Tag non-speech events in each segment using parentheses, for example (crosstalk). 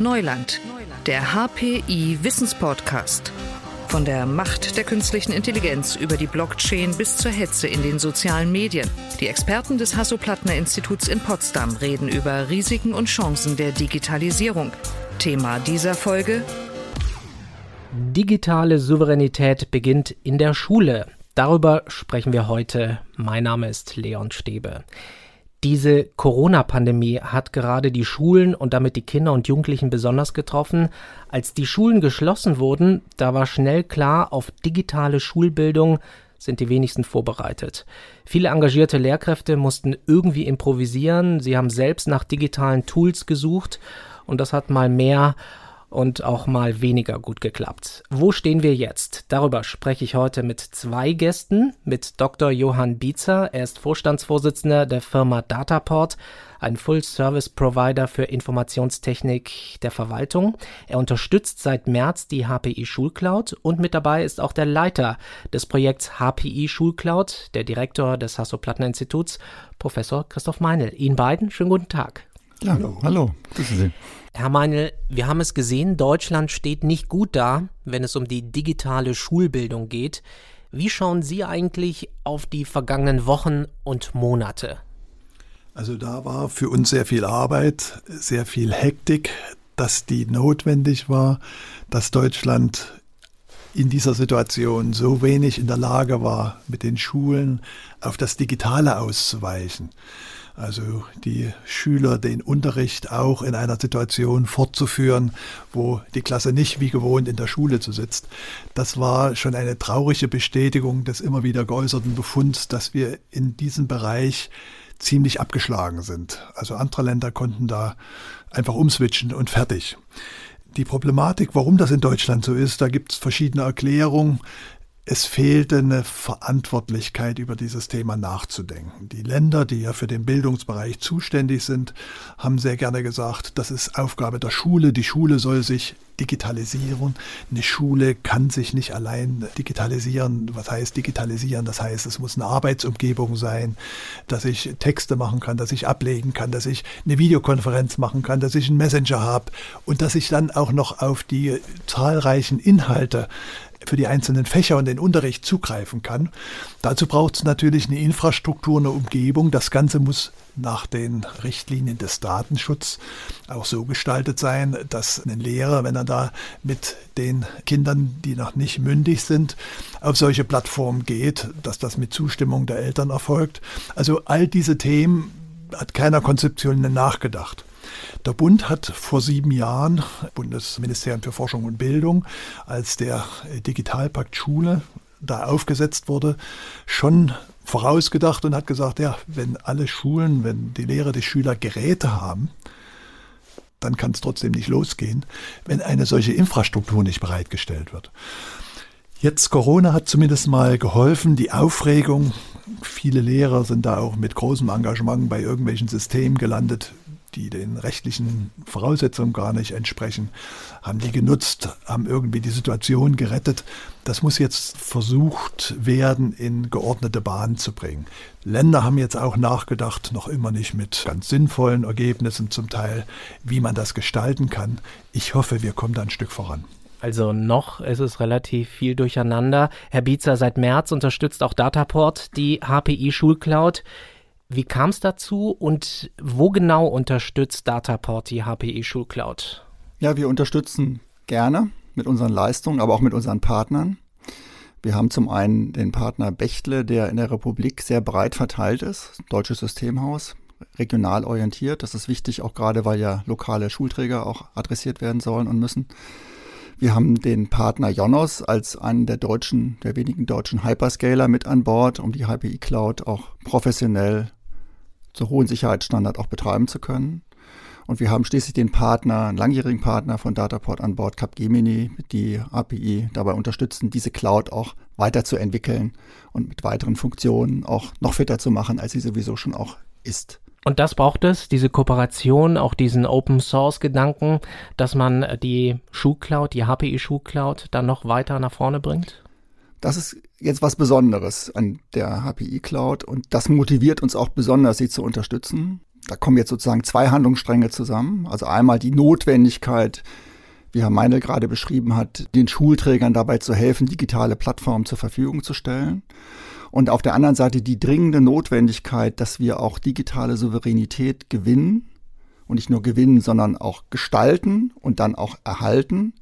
Neuland, der HPI Wissenspodcast. Von der Macht der künstlichen Intelligenz über die Blockchain bis zur Hetze in den sozialen Medien. Die Experten des Hasso-Plattner-Instituts in Potsdam reden über Risiken und Chancen der Digitalisierung. Thema dieser Folge Digitale Souveränität beginnt in der Schule. Darüber sprechen wir heute. Mein Name ist Leon Stäbe. Diese Corona-Pandemie hat gerade die Schulen und damit die Kinder und Jugendlichen besonders getroffen. Als die Schulen geschlossen wurden, da war schnell klar, auf digitale Schulbildung sind die wenigsten vorbereitet. Viele engagierte Lehrkräfte mussten irgendwie improvisieren, sie haben selbst nach digitalen Tools gesucht und das hat mal mehr und auch mal weniger gut geklappt. Wo stehen wir jetzt? Darüber spreche ich heute mit zwei Gästen, mit Dr. Johann Bietzer. Er ist Vorstandsvorsitzender der Firma Dataport, ein Full-Service-Provider für Informationstechnik der Verwaltung. Er unterstützt seit März die HPI Schulcloud und mit dabei ist auch der Leiter des Projekts HPI Schulcloud, der Direktor des Hasso-Plattner-Instituts, Professor Christoph Meinl. Ihnen beiden schönen guten Tag. Ja, hallo, hallo, grüße Sie. Herr Meinl, wir haben es gesehen, Deutschland steht nicht gut da, wenn es um die digitale Schulbildung geht. Wie schauen Sie eigentlich auf die vergangenen Wochen und Monate? Also da war für uns sehr viel Arbeit, sehr viel Hektik, dass die notwendig war, dass Deutschland in dieser Situation so wenig in der Lage war, mit den Schulen auf das Digitale auszuweichen. Also die Schüler den Unterricht auch in einer Situation fortzuführen, wo die Klasse nicht wie gewohnt in der Schule zu sitzt. Das war schon eine traurige Bestätigung des immer wieder geäußerten Befunds, dass wir in diesem Bereich ziemlich abgeschlagen sind. Also andere Länder konnten da einfach umswitchen und fertig. Die Problematik, warum das in Deutschland so ist, da gibt es verschiedene Erklärungen es fehlte eine Verantwortlichkeit, über dieses Thema nachzudenken. Die Länder, die ja für den Bildungsbereich zuständig sind, haben sehr gerne gesagt, das ist Aufgabe der Schule. Die Schule soll sich digitalisieren. Eine Schule kann sich nicht allein digitalisieren. Was heißt digitalisieren? Das heißt, es muss eine Arbeitsumgebung sein, dass ich Texte machen kann, dass ich ablegen kann, dass ich eine Videokonferenz machen kann, dass ich einen Messenger habe und dass ich dann auch noch auf die zahlreichen Inhalte für die einzelnen Fächer und den Unterricht zugreifen kann. Dazu braucht es natürlich eine Infrastruktur, eine Umgebung. Das Ganze muss nach den Richtlinien des Datenschutzes auch so gestaltet sein, dass ein Lehrer, wenn er da mit den Kindern, die noch nicht mündig sind, auf solche Plattformen geht, dass das mit Zustimmung der Eltern erfolgt. Also all diese Themen hat keiner Konzeption nachgedacht. Der Bund hat vor sieben Jahren, Bundesministerium für Forschung und Bildung, als der Digitalpakt Schule da aufgesetzt wurde, schon vorausgedacht und hat gesagt, ja, wenn alle Schulen, wenn die Lehrer, die Schüler Geräte haben, dann kann es trotzdem nicht losgehen, wenn eine solche Infrastruktur nicht bereitgestellt wird. Jetzt Corona hat zumindest mal geholfen, die Aufregung. Viele Lehrer sind da auch mit großem Engagement bei irgendwelchen Systemen gelandet, die den rechtlichen Voraussetzungen gar nicht entsprechen, haben die genutzt, haben irgendwie die Situation gerettet. Das muss jetzt versucht werden, in geordnete Bahnen zu bringen. Länder haben jetzt auch nachgedacht, noch immer nicht mit ganz sinnvollen Ergebnissen zum Teil, wie man das gestalten kann. Ich hoffe, wir kommen da ein Stück voran. Also noch ist es relativ viel durcheinander. Herr Bietzer, seit März unterstützt auch Dataport die HPI Schulcloud. Wie kam es dazu und wo genau unterstützt Dataport die HPE Schulcloud? Ja, wir unterstützen gerne mit unseren Leistungen, aber auch mit unseren Partnern. Wir haben zum einen den Partner Bechtle, der in der Republik sehr breit verteilt ist, deutsches Systemhaus, regional orientiert. Das ist wichtig, auch gerade weil ja lokale Schulträger auch adressiert werden sollen und müssen. Wir haben den Partner Jonos als einen der deutschen, der wenigen deutschen Hyperscaler mit an Bord, um die HPI Cloud auch professionell zu hohen Sicherheitsstandard auch betreiben zu können. Und wir haben schließlich den Partner, einen langjährigen Partner von Dataport an Bord, Capgemini, die API dabei unterstützen, diese Cloud auch weiterzuentwickeln und mit weiteren Funktionen auch noch fitter zu machen, als sie sowieso schon auch ist. Und das braucht es, diese Kooperation, auch diesen Open Source Gedanken, dass man die Schuhcloud, die HPI Schuhcloud dann noch weiter nach vorne bringt? Das ist jetzt was Besonderes an der HPI Cloud und das motiviert uns auch besonders, sie zu unterstützen. Da kommen jetzt sozusagen zwei Handlungsstränge zusammen. Also einmal die Notwendigkeit, wie Herr Meinl gerade beschrieben hat, den Schulträgern dabei zu helfen, digitale Plattformen zur Verfügung zu stellen. Und auf der anderen Seite die dringende Notwendigkeit, dass wir auch digitale Souveränität gewinnen und nicht nur gewinnen, sondern auch gestalten und dann auch erhalten,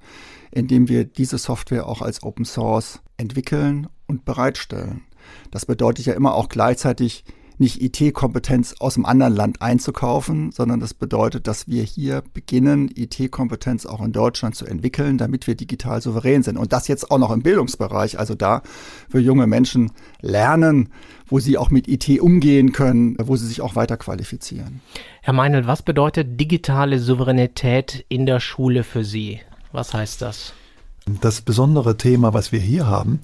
indem wir diese Software auch als Open Source entwickeln und bereitstellen. Das bedeutet ja immer auch gleichzeitig nicht IT-Kompetenz aus dem anderen Land einzukaufen, sondern das bedeutet, dass wir hier beginnen, IT-Kompetenz auch in Deutschland zu entwickeln, damit wir digital souverän sind. Und das jetzt auch noch im Bildungsbereich, also da für junge Menschen lernen, wo sie auch mit IT umgehen können, wo sie sich auch weiter qualifizieren. Herr Meinl, was bedeutet digitale Souveränität in der Schule für Sie? Was heißt das? Das besondere Thema, was wir hier haben,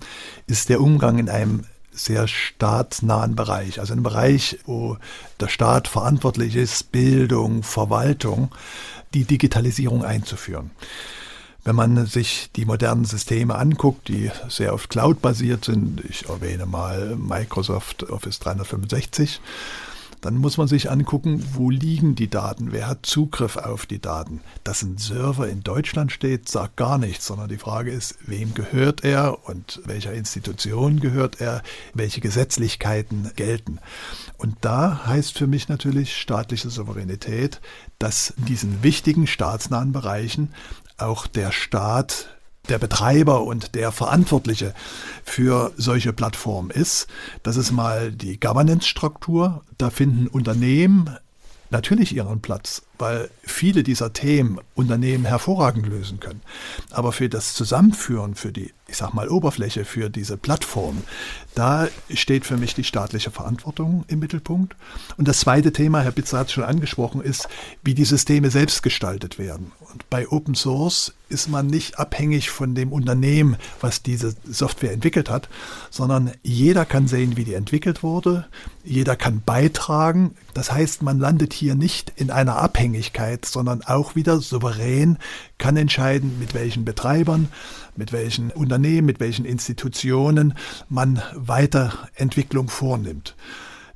ist der Umgang in einem sehr staatsnahen Bereich, also ein Bereich, wo der Staat verantwortlich ist, Bildung, Verwaltung, die Digitalisierung einzuführen. Wenn man sich die modernen Systeme anguckt, die sehr oft cloud-basiert sind, ich erwähne mal Microsoft Office 365, dann muss man sich angucken, wo liegen die Daten, wer hat Zugriff auf die Daten. Dass ein Server in Deutschland steht, sagt gar nichts, sondern die Frage ist, wem gehört er und welcher Institution gehört er, welche Gesetzlichkeiten gelten. Und da heißt für mich natürlich staatliche Souveränität, dass in diesen wichtigen staatsnahen Bereichen auch der Staat der Betreiber und der Verantwortliche für solche Plattformen ist. Das ist mal die Governance-Struktur. Da finden Unternehmen natürlich ihren Platz, weil viele dieser Themen Unternehmen hervorragend lösen können. Aber für das Zusammenführen, für die, ich sag mal, Oberfläche, für diese Plattform, da steht für mich die staatliche Verantwortung im Mittelpunkt. Und das zweite Thema, Herr Bitzer hat es schon angesprochen, ist, wie die Systeme selbst gestaltet werden. Und bei Open Source ist man nicht abhängig von dem Unternehmen, was diese Software entwickelt hat, sondern jeder kann sehen, wie die entwickelt wurde, jeder kann beitragen. Das heißt, man landet hier nicht in einer Abhängigkeit, sondern auch wieder souverän kann entscheiden, mit welchen Betreibern, mit welchen Unternehmen, mit welchen Institutionen man Weiterentwicklung vornimmt.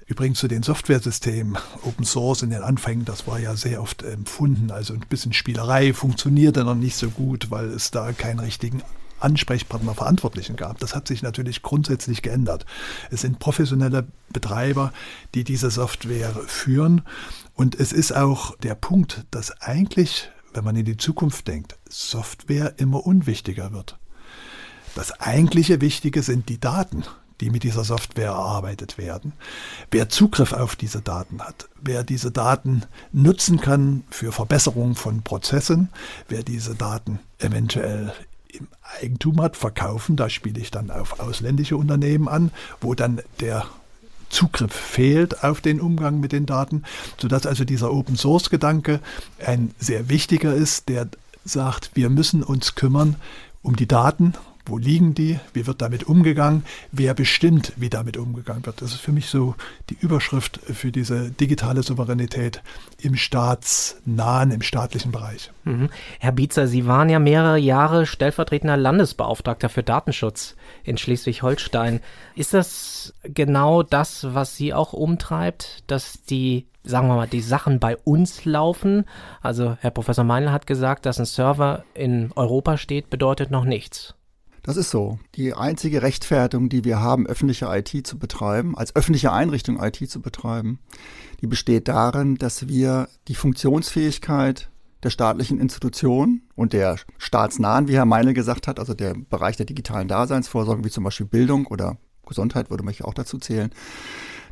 Übrigens zu den Softwaresystemen, Open Source in den Anfängen, das war ja sehr oft empfunden, also ein bisschen Spielerei, funktionierte noch nicht so gut, weil es da keinen richtigen Ansprechpartner, Verantwortlichen gab. Das hat sich natürlich grundsätzlich geändert. Es sind professionelle Betreiber, die diese Software führen. Und es ist auch der Punkt, dass eigentlich, wenn man in die Zukunft denkt, Software immer unwichtiger wird. Das eigentliche Wichtige sind die Daten, die mit dieser Software erarbeitet werden. Wer Zugriff auf diese Daten hat, wer diese Daten nutzen kann für Verbesserung von Prozessen, wer diese Daten eventuell im Eigentum hat, verkaufen, da spiele ich dann auf ausländische Unternehmen an, wo dann der Zugriff fehlt auf den Umgang mit den Daten, sodass also dieser Open Source Gedanke ein sehr wichtiger ist, der sagt, wir müssen uns kümmern um die Daten wo liegen die? Wie wird damit umgegangen? Wer bestimmt, wie damit umgegangen wird? Das ist für mich so die Überschrift für diese digitale Souveränität im staatsnahen, im staatlichen Bereich. Mhm. Herr Bietzer, Sie waren ja mehrere Jahre stellvertretender Landesbeauftragter für Datenschutz in Schleswig-Holstein. Ist das genau das, was Sie auch umtreibt, dass die sagen wir mal, die Sachen bei uns laufen. Also Herr Professor Meinl hat gesagt, dass ein Server in Europa steht, bedeutet noch nichts. Das ist so. Die einzige Rechtfertigung, die wir haben, öffentliche IT zu betreiben, als öffentliche Einrichtung IT zu betreiben, die besteht darin, dass wir die Funktionsfähigkeit der staatlichen Institutionen und der staatsnahen, wie Herr Meinl gesagt hat, also der Bereich der digitalen Daseinsvorsorge, wie zum Beispiel Bildung oder Gesundheit würde mich auch dazu zählen,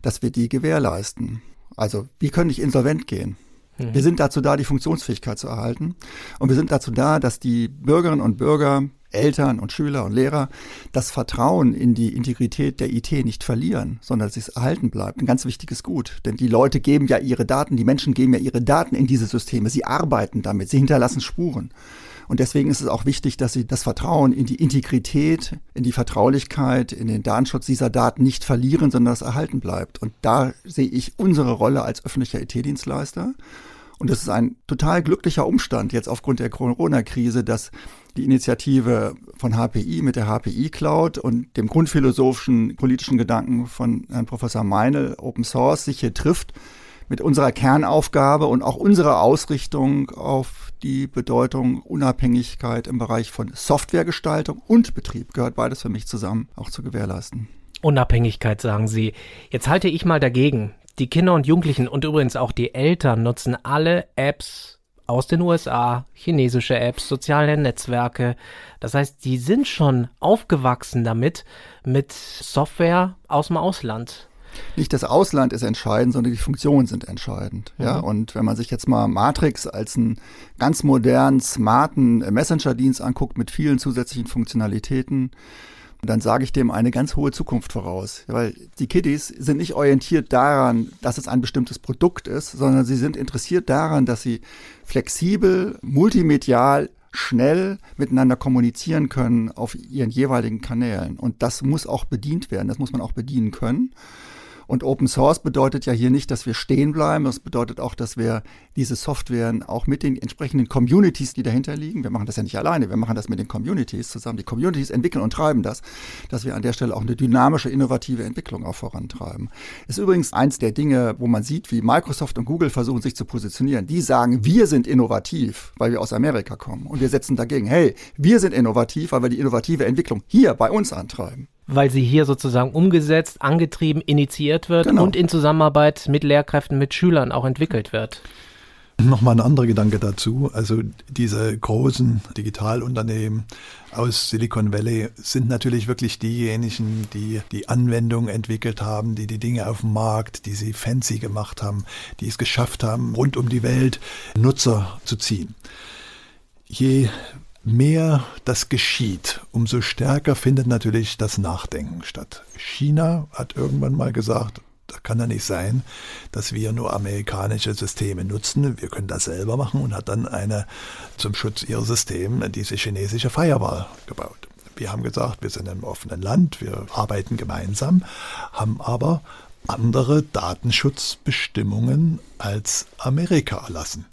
dass wir die gewährleisten. Also, wie können ich insolvent gehen? Mhm. Wir sind dazu da, die Funktionsfähigkeit zu erhalten. Und wir sind dazu da, dass die Bürgerinnen und Bürger Eltern und Schüler und Lehrer das Vertrauen in die Integrität der IT nicht verlieren, sondern dass es erhalten bleibt. Ein ganz wichtiges Gut. Denn die Leute geben ja ihre Daten, die Menschen geben ja ihre Daten in diese Systeme. Sie arbeiten damit, sie hinterlassen Spuren. Und deswegen ist es auch wichtig, dass sie das Vertrauen in die Integrität, in die Vertraulichkeit, in den Datenschutz dieser Daten nicht verlieren, sondern das erhalten bleibt. Und da sehe ich unsere Rolle als öffentlicher IT-Dienstleister. Und es ist ein total glücklicher Umstand jetzt aufgrund der Corona-Krise, dass die Initiative von HPI mit der HPI Cloud und dem grundphilosophischen politischen Gedanken von Herrn Professor Meinl, Open Source, sich hier trifft mit unserer Kernaufgabe und auch unserer Ausrichtung auf die Bedeutung Unabhängigkeit im Bereich von Softwaregestaltung und Betrieb gehört beides für mich zusammen auch zu gewährleisten. Unabhängigkeit, sagen Sie. Jetzt halte ich mal dagegen. Die Kinder und Jugendlichen und übrigens auch die Eltern nutzen alle Apps aus den USA, chinesische Apps, soziale Netzwerke. Das heißt, die sind schon aufgewachsen damit, mit Software aus dem Ausland. Nicht das Ausland ist entscheidend, sondern die Funktionen sind entscheidend. Mhm. Ja, und wenn man sich jetzt mal Matrix als einen ganz modernen, smarten Messenger-Dienst anguckt mit vielen zusätzlichen Funktionalitäten, dann sage ich dem eine ganz hohe Zukunft voraus. Weil die Kiddies sind nicht orientiert daran, dass es ein bestimmtes Produkt ist, sondern sie sind interessiert daran, dass sie flexibel, multimedial, schnell miteinander kommunizieren können auf ihren jeweiligen Kanälen. Und das muss auch bedient werden, das muss man auch bedienen können. Und Open Source bedeutet ja hier nicht, dass wir stehen bleiben. Das bedeutet auch, dass wir diese Softwaren auch mit den entsprechenden Communities, die dahinter liegen, wir machen das ja nicht alleine, wir machen das mit den Communities zusammen. Die Communities entwickeln und treiben das, dass wir an der Stelle auch eine dynamische, innovative Entwicklung auch vorantreiben. Ist übrigens eins der Dinge, wo man sieht, wie Microsoft und Google versuchen, sich zu positionieren. Die sagen, wir sind innovativ, weil wir aus Amerika kommen. Und wir setzen dagegen, hey, wir sind innovativ, weil wir die innovative Entwicklung hier bei uns antreiben weil sie hier sozusagen umgesetzt, angetrieben, initiiert wird genau. und in Zusammenarbeit mit Lehrkräften, mit Schülern auch entwickelt wird. Nochmal ein anderer Gedanke dazu. Also diese großen Digitalunternehmen aus Silicon Valley sind natürlich wirklich diejenigen, die die Anwendung entwickelt haben, die die Dinge auf dem Markt, die sie fancy gemacht haben, die es geschafft haben, rund um die Welt Nutzer zu ziehen. Je mehr das geschieht, umso stärker findet natürlich das Nachdenken statt. China hat irgendwann mal gesagt, das kann ja nicht sein, dass wir nur amerikanische Systeme nutzen. Wir können das selber machen und hat dann eine zum Schutz ihrer Systeme diese chinesische Firewall gebaut. Wir haben gesagt, wir sind im offenen Land, wir arbeiten gemeinsam, haben aber andere Datenschutzbestimmungen als Amerika erlassen.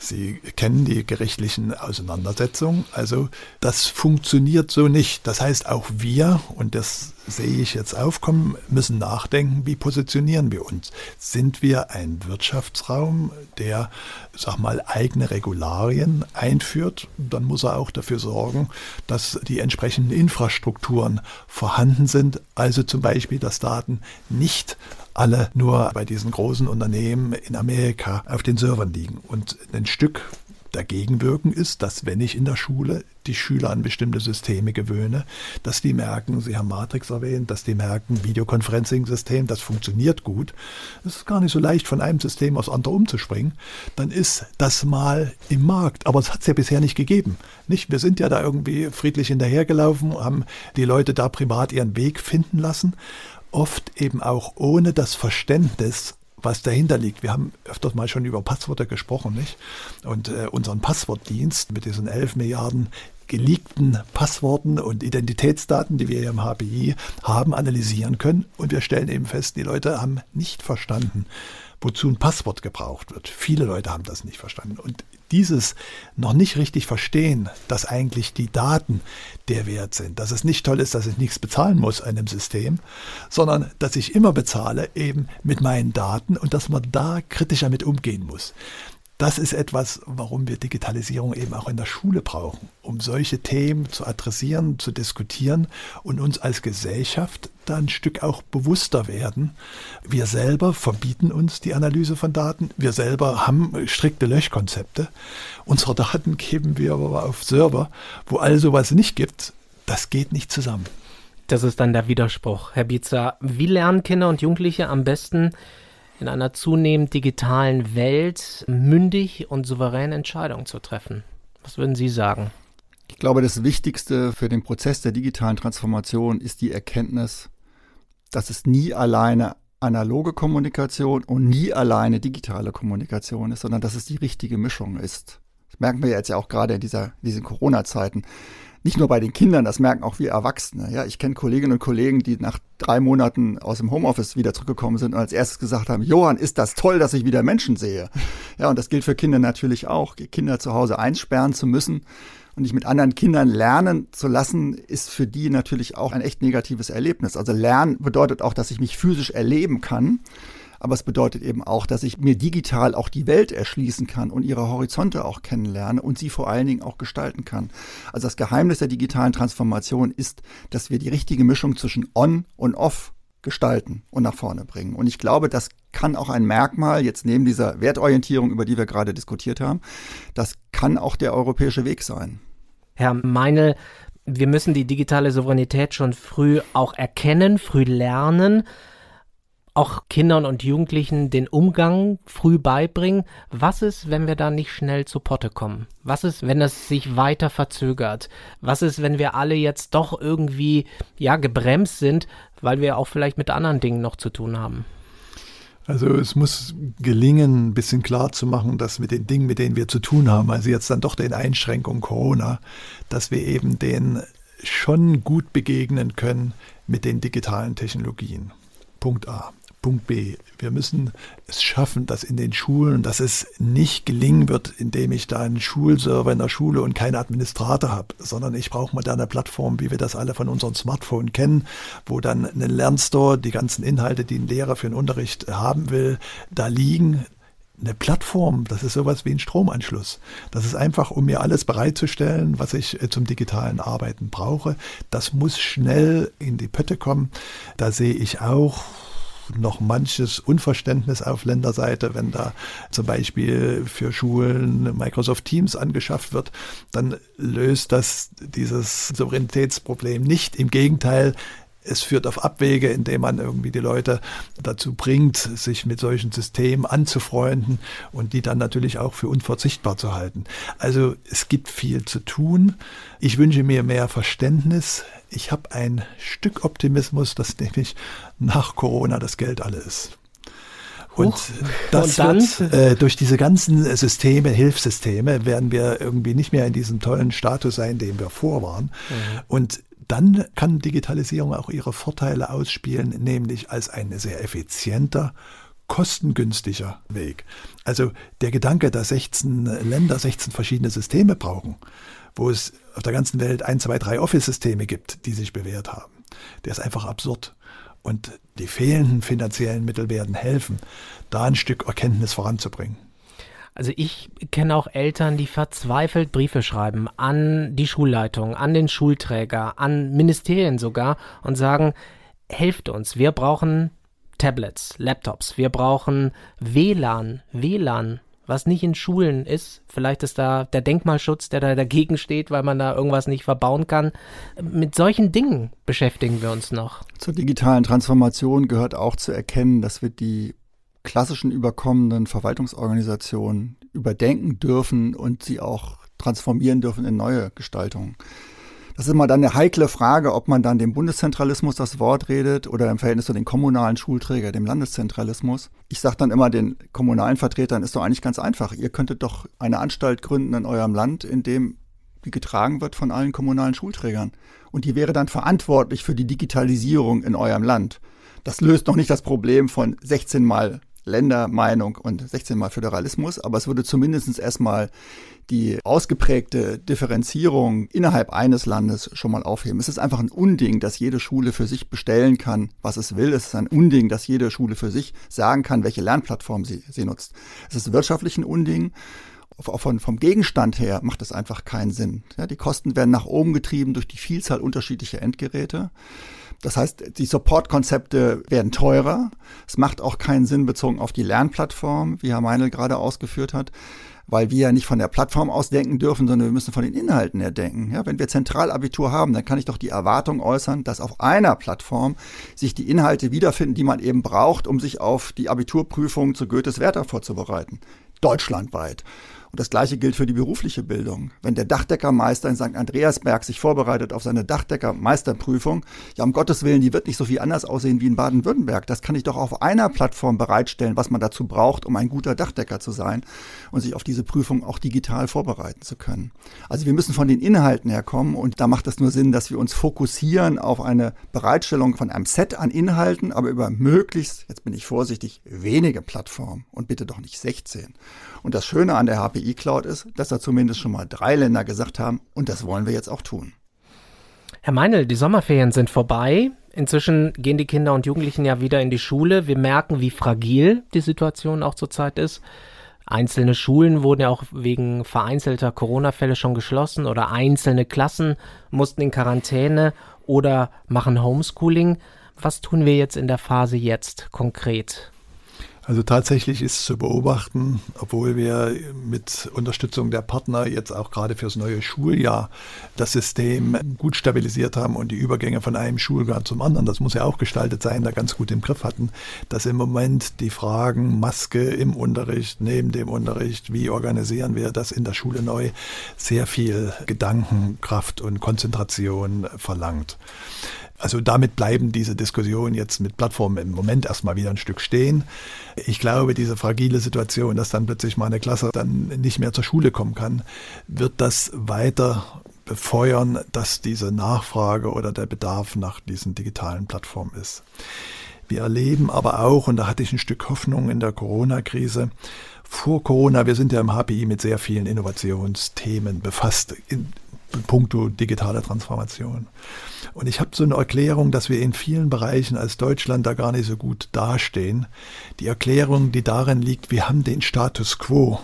Sie kennen die gerichtlichen Auseinandersetzungen. Also das funktioniert so nicht. Das heißt, auch wir, und das sehe ich jetzt aufkommen, müssen nachdenken, wie positionieren wir uns? Sind wir ein Wirtschaftsraum, der, sag mal, eigene Regularien einführt? Dann muss er auch dafür sorgen, dass die entsprechenden Infrastrukturen vorhanden sind. Also zum Beispiel, dass Daten nicht alle nur bei diesen großen Unternehmen in Amerika auf den Servern liegen. Und ein Stück dagegen wirken ist, dass wenn ich in der Schule die Schüler an bestimmte Systeme gewöhne, dass die merken, Sie haben Matrix erwähnt, dass die merken, Videoconferencing-System, das funktioniert gut. Es ist gar nicht so leicht, von einem System aufs andere umzuspringen. Dann ist das mal im Markt. Aber es hat es ja bisher nicht gegeben. Nicht? Wir sind ja da irgendwie friedlich hinterhergelaufen, haben die Leute da privat ihren Weg finden lassen oft eben auch ohne das Verständnis, was dahinter liegt. Wir haben öfters mal schon über Passwörter gesprochen, nicht? Und äh, unseren Passwortdienst mit diesen 11 Milliarden geleakten Passworten und Identitätsdaten, die wir im HPI haben, analysieren können. Und wir stellen eben fest, die Leute haben nicht verstanden, wozu ein Passwort gebraucht wird. Viele Leute haben das nicht verstanden. Und dieses noch nicht richtig verstehen, dass eigentlich die Daten der Wert sind, dass es nicht toll ist, dass ich nichts bezahlen muss einem System, sondern dass ich immer bezahle eben mit meinen Daten und dass man da kritischer mit umgehen muss. Das ist etwas, warum wir Digitalisierung eben auch in der Schule brauchen, um solche Themen zu adressieren, zu diskutieren und uns als Gesellschaft da ein Stück auch bewusster werden. Wir selber verbieten uns die Analyse von Daten. Wir selber haben strikte Löschkonzepte. Unsere Daten geben wir aber auf Server, wo all sowas nicht gibt. Das geht nicht zusammen. Das ist dann der Widerspruch. Herr Bietzer, wie lernen Kinder und Jugendliche am besten in einer zunehmend digitalen Welt mündig und souverän Entscheidungen zu treffen. Was würden Sie sagen? Ich glaube, das Wichtigste für den Prozess der digitalen Transformation ist die Erkenntnis, dass es nie alleine analoge Kommunikation und nie alleine digitale Kommunikation ist, sondern dass es die richtige Mischung ist. Das merken wir jetzt ja auch gerade in dieser, diesen Corona-Zeiten nicht nur bei den Kindern, das merken auch wir Erwachsene. Ja, ich kenne Kolleginnen und Kollegen, die nach drei Monaten aus dem Homeoffice wieder zurückgekommen sind und als erstes gesagt haben, Johann, ist das toll, dass ich wieder Menschen sehe. Ja, und das gilt für Kinder natürlich auch. Kinder zu Hause einsperren zu müssen und nicht mit anderen Kindern lernen zu lassen, ist für die natürlich auch ein echt negatives Erlebnis. Also Lernen bedeutet auch, dass ich mich physisch erleben kann aber es bedeutet eben auch, dass ich mir digital auch die Welt erschließen kann und ihre Horizonte auch kennenlerne und sie vor allen Dingen auch gestalten kann. Also das Geheimnis der digitalen Transformation ist, dass wir die richtige Mischung zwischen On und Off gestalten und nach vorne bringen. Und ich glaube, das kann auch ein Merkmal, jetzt neben dieser Wertorientierung, über die wir gerade diskutiert haben, das kann auch der europäische Weg sein. Herr Meinl, wir müssen die digitale Souveränität schon früh auch erkennen, früh lernen, auch Kindern und Jugendlichen den Umgang früh beibringen. Was ist, wenn wir da nicht schnell zu Potte kommen? Was ist, wenn das sich weiter verzögert? Was ist, wenn wir alle jetzt doch irgendwie, ja, gebremst sind, weil wir auch vielleicht mit anderen Dingen noch zu tun haben? Also es muss gelingen, ein bisschen klar zu machen, dass mit den Dingen, mit denen wir zu tun haben, also jetzt dann doch den Einschränkungen Corona, dass wir eben denen schon gut begegnen können mit den digitalen Technologien. Punkt A. Punkt B. Wir müssen es schaffen, dass in den Schulen, dass es nicht gelingen wird, indem ich da einen Schulserver in der Schule und keinen Administrator habe, sondern ich brauche moderne Plattformen, wie wir das alle von unseren Smartphones kennen, wo dann ein Lernstore die ganzen Inhalte, die ein Lehrer für den Unterricht haben will, da liegen. Eine Plattform, das ist sowas wie ein Stromanschluss. Das ist einfach, um mir alles bereitzustellen, was ich äh, zum digitalen Arbeiten brauche. Das muss schnell in die Pötte kommen. Da sehe ich auch noch manches Unverständnis auf Länderseite, wenn da zum Beispiel für Schulen Microsoft Teams angeschafft wird, dann löst das dieses Souveränitätsproblem nicht. Im Gegenteil, es führt auf Abwege, indem man irgendwie die Leute dazu bringt, sich mit solchen Systemen anzufreunden und die dann natürlich auch für unverzichtbar zu halten. Also es gibt viel zu tun. Ich wünsche mir mehr Verständnis. Ich habe ein Stück Optimismus, dass nämlich nach Corona das Geld alle ist. Und das und wird äh, durch diese ganzen Systeme, Hilfssysteme, werden wir irgendwie nicht mehr in diesem tollen Status sein, den wir vor waren. Mhm. Und dann kann Digitalisierung auch ihre Vorteile ausspielen, nämlich als ein sehr effizienter, kostengünstiger Weg. Also der Gedanke, dass 16 Länder 16 verschiedene Systeme brauchen, wo es auf der ganzen Welt ein, zwei, drei Office-Systeme gibt, die sich bewährt haben, der ist einfach absurd. Und die fehlenden finanziellen Mittel werden helfen, da ein Stück Erkenntnis voranzubringen. Also ich kenne auch Eltern, die verzweifelt Briefe schreiben an die Schulleitung, an den Schulträger, an Ministerien sogar und sagen, helft uns, wir brauchen Tablets, Laptops, wir brauchen WLAN, WLAN, was nicht in Schulen ist. Vielleicht ist da der Denkmalschutz, der da dagegen steht, weil man da irgendwas nicht verbauen kann. Mit solchen Dingen beschäftigen wir uns noch. Zur digitalen Transformation gehört auch zu erkennen, dass wir die klassischen überkommenen Verwaltungsorganisationen überdenken dürfen und sie auch transformieren dürfen in neue Gestaltungen. Das ist immer dann eine heikle Frage, ob man dann dem Bundeszentralismus das Wort redet oder im Verhältnis zu den kommunalen Schulträger, dem Landeszentralismus. Ich sage dann immer den kommunalen Vertretern, ist doch eigentlich ganz einfach. Ihr könntet doch eine Anstalt gründen in eurem Land, in dem die getragen wird von allen kommunalen Schulträgern. Und die wäre dann verantwortlich für die Digitalisierung in eurem Land. Das löst noch nicht das Problem von 16 Mal Ländermeinung und 16 Mal Föderalismus, aber es würde zumindest erstmal die ausgeprägte Differenzierung innerhalb eines Landes schon mal aufheben. Es ist einfach ein Unding, dass jede Schule für sich bestellen kann, was es will. Es ist ein Unding, dass jede Schule für sich sagen kann, welche Lernplattform sie, sie nutzt. Es ist wirtschaftlich ein Unding von, vom Gegenstand her macht es einfach keinen Sinn. Ja, die Kosten werden nach oben getrieben durch die Vielzahl unterschiedlicher Endgeräte. Das heißt, die Support-Konzepte werden teurer. Es macht auch keinen Sinn bezogen auf die Lernplattform, wie Herr Meinl gerade ausgeführt hat, weil wir ja nicht von der Plattform aus denken dürfen, sondern wir müssen von den Inhalten her denken. Ja, wenn wir Zentralabitur haben, dann kann ich doch die Erwartung äußern, dass auf einer Plattform sich die Inhalte wiederfinden, die man eben braucht, um sich auf die Abiturprüfung zu Goethes Werther vorzubereiten. Deutschlandweit. Und das Gleiche gilt für die berufliche Bildung. Wenn der Dachdeckermeister in St. Andreasberg sich vorbereitet auf seine Dachdeckermeisterprüfung, ja, um Gottes Willen, die wird nicht so viel anders aussehen wie in Baden-Württemberg. Das kann ich doch auf einer Plattform bereitstellen, was man dazu braucht, um ein guter Dachdecker zu sein und sich auf diese Prüfung auch digital vorbereiten zu können. Also wir müssen von den Inhalten herkommen und da macht es nur Sinn, dass wir uns fokussieren auf eine Bereitstellung von einem Set an Inhalten, aber über möglichst, jetzt bin ich vorsichtig, wenige Plattformen und bitte doch nicht 16. Und das Schöne an der HPI Cloud ist, dass da zumindest schon mal drei Länder gesagt haben, und das wollen wir jetzt auch tun. Herr Meinl, die Sommerferien sind vorbei. Inzwischen gehen die Kinder und Jugendlichen ja wieder in die Schule. Wir merken, wie fragil die Situation auch zurzeit ist. Einzelne Schulen wurden ja auch wegen vereinzelter Corona-Fälle schon geschlossen oder einzelne Klassen mussten in Quarantäne oder machen Homeschooling. Was tun wir jetzt in der Phase jetzt konkret? Also tatsächlich ist zu beobachten, obwohl wir mit Unterstützung der Partner jetzt auch gerade fürs neue Schuljahr das System gut stabilisiert haben und die Übergänge von einem Schuljahr zum anderen, das muss ja auch gestaltet sein, da ganz gut im Griff hatten, dass im Moment die Fragen Maske im Unterricht, neben dem Unterricht, wie organisieren wir das in der Schule neu, sehr viel Gedankenkraft und Konzentration verlangt. Also damit bleiben diese Diskussionen jetzt mit Plattformen im Moment erstmal wieder ein Stück stehen. Ich glaube, diese fragile Situation, dass dann plötzlich mal eine Klasse dann nicht mehr zur Schule kommen kann, wird das weiter befeuern, dass diese Nachfrage oder der Bedarf nach diesen digitalen Plattformen ist. Wir erleben aber auch, und da hatte ich ein Stück Hoffnung in der Corona-Krise, vor Corona, wir sind ja im HPI mit sehr vielen Innovationsthemen befasst, in puncto digitale Transformation. Und ich habe so eine Erklärung, dass wir in vielen Bereichen als Deutschland da gar nicht so gut dastehen. Die Erklärung, die darin liegt, wir haben den Status quo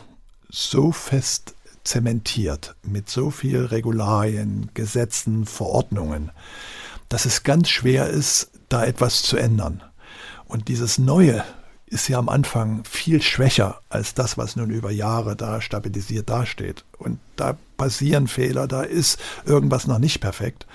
so fest zementiert mit so viel Regularien, Gesetzen, Verordnungen, dass es ganz schwer ist, da etwas zu ändern. Und dieses Neue ist ja am Anfang viel schwächer als das, was nun über Jahre da stabilisiert dasteht. Und da passieren Fehler, da ist irgendwas noch nicht perfekt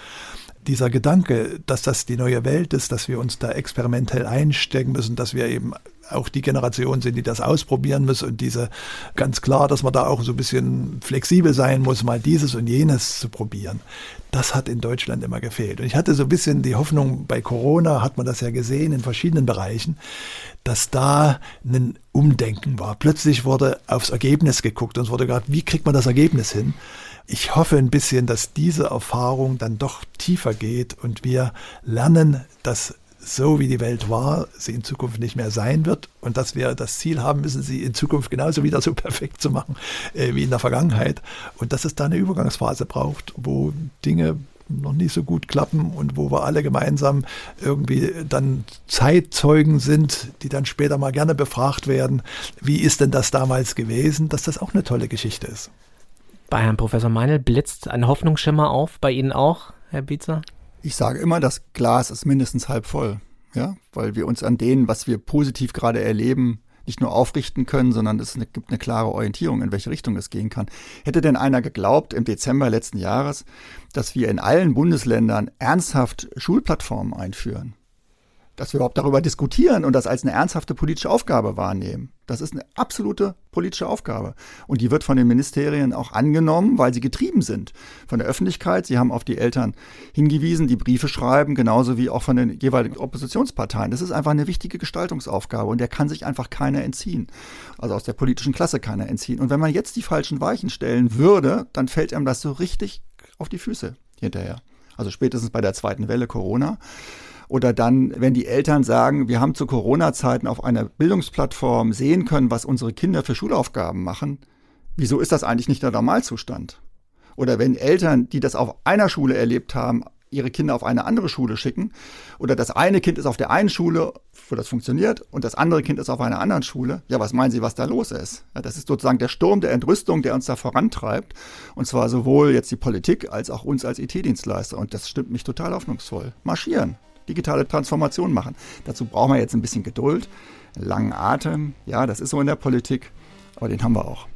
dieser Gedanke, dass das die neue Welt ist, dass wir uns da experimentell einstecken müssen, dass wir eben auch die Generation sind, die das ausprobieren muss und diese ganz klar, dass man da auch so ein bisschen flexibel sein muss, mal dieses und jenes zu probieren. Das hat in Deutschland immer gefehlt. Und ich hatte so ein bisschen die Hoffnung, bei Corona hat man das ja gesehen in verschiedenen Bereichen, dass da ein Umdenken war. Plötzlich wurde aufs Ergebnis geguckt und es wurde gerade, wie kriegt man das Ergebnis hin? Ich hoffe ein bisschen, dass diese Erfahrung dann doch tiefer geht und wir lernen, dass so wie die Welt war, sie in Zukunft nicht mehr sein wird und dass wir das Ziel haben müssen, sie in Zukunft genauso wieder so (laughs) perfekt zu machen äh, wie in der Vergangenheit und dass es da eine Übergangsphase braucht, wo Dinge noch nicht so gut klappen und wo wir alle gemeinsam irgendwie dann Zeitzeugen sind, die dann später mal gerne befragt werden, wie ist denn das damals gewesen, dass das auch eine tolle Geschichte ist. Bei Herrn Professor Meinl blitzt ein Hoffnungsschimmer auf, bei Ihnen auch, Herr Bietzer? Ich sage immer, das Glas ist mindestens halb voll, ja, weil wir uns an denen, was wir positiv gerade erleben, nicht nur aufrichten können, sondern es gibt eine klare Orientierung, in welche Richtung es gehen kann. Hätte denn einer geglaubt im Dezember letzten Jahres, dass wir in allen Bundesländern ernsthaft Schulplattformen einführen? Dass wir überhaupt darüber diskutieren und das als eine ernsthafte politische Aufgabe wahrnehmen. Das ist eine absolute politische Aufgabe. Und die wird von den Ministerien auch angenommen, weil sie getrieben sind von der Öffentlichkeit. Sie haben auf die Eltern hingewiesen, die Briefe schreiben, genauso wie auch von den jeweiligen Oppositionsparteien. Das ist einfach eine wichtige Gestaltungsaufgabe und der kann sich einfach keiner entziehen. Also aus der politischen Klasse keiner entziehen. Und wenn man jetzt die falschen Weichen stellen würde, dann fällt einem das so richtig auf die Füße hinterher. Also spätestens bei der zweiten Welle Corona. Oder dann, wenn die Eltern sagen, wir haben zu Corona-Zeiten auf einer Bildungsplattform sehen können, was unsere Kinder für Schulaufgaben machen. Wieso ist das eigentlich nicht der Normalzustand? Oder wenn Eltern, die das auf einer Schule erlebt haben, ihre Kinder auf eine andere Schule schicken oder das eine Kind ist auf der einen Schule, wo das funktioniert und das andere Kind ist auf einer anderen Schule. Ja, was meinen Sie, was da los ist? Ja, das ist sozusagen der Sturm der Entrüstung, der uns da vorantreibt und zwar sowohl jetzt die Politik als auch uns als IT-Dienstleister und das stimmt mich total hoffnungsvoll. Marschieren digitale Transformation machen. Dazu brauchen wir jetzt ein bisschen Geduld, langen Atem. Ja, das ist so in der Politik, aber den haben wir auch.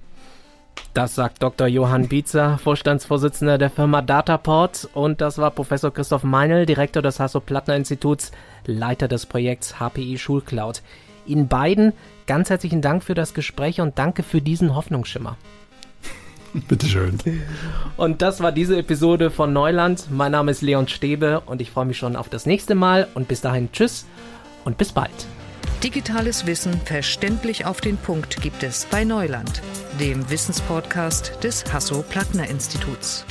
Das sagt Dr. Johann Bietzer, Vorstandsvorsitzender der Firma Dataport. Und das war Professor Christoph Meinl, Direktor des Hasso-Plattner-Instituts, Leiter des Projekts HPI Schulcloud. Ihnen beiden ganz herzlichen Dank für das Gespräch und danke für diesen Hoffnungsschimmer. (laughs) Bitteschön. Und das war diese Episode von Neuland. Mein Name ist Leon Stäbe und ich freue mich schon auf das nächste Mal. Und bis dahin, tschüss und bis bald. Digitales Wissen verständlich auf den Punkt gibt es bei Neuland, dem Wissenspodcast des Hasso-Plattner-Instituts.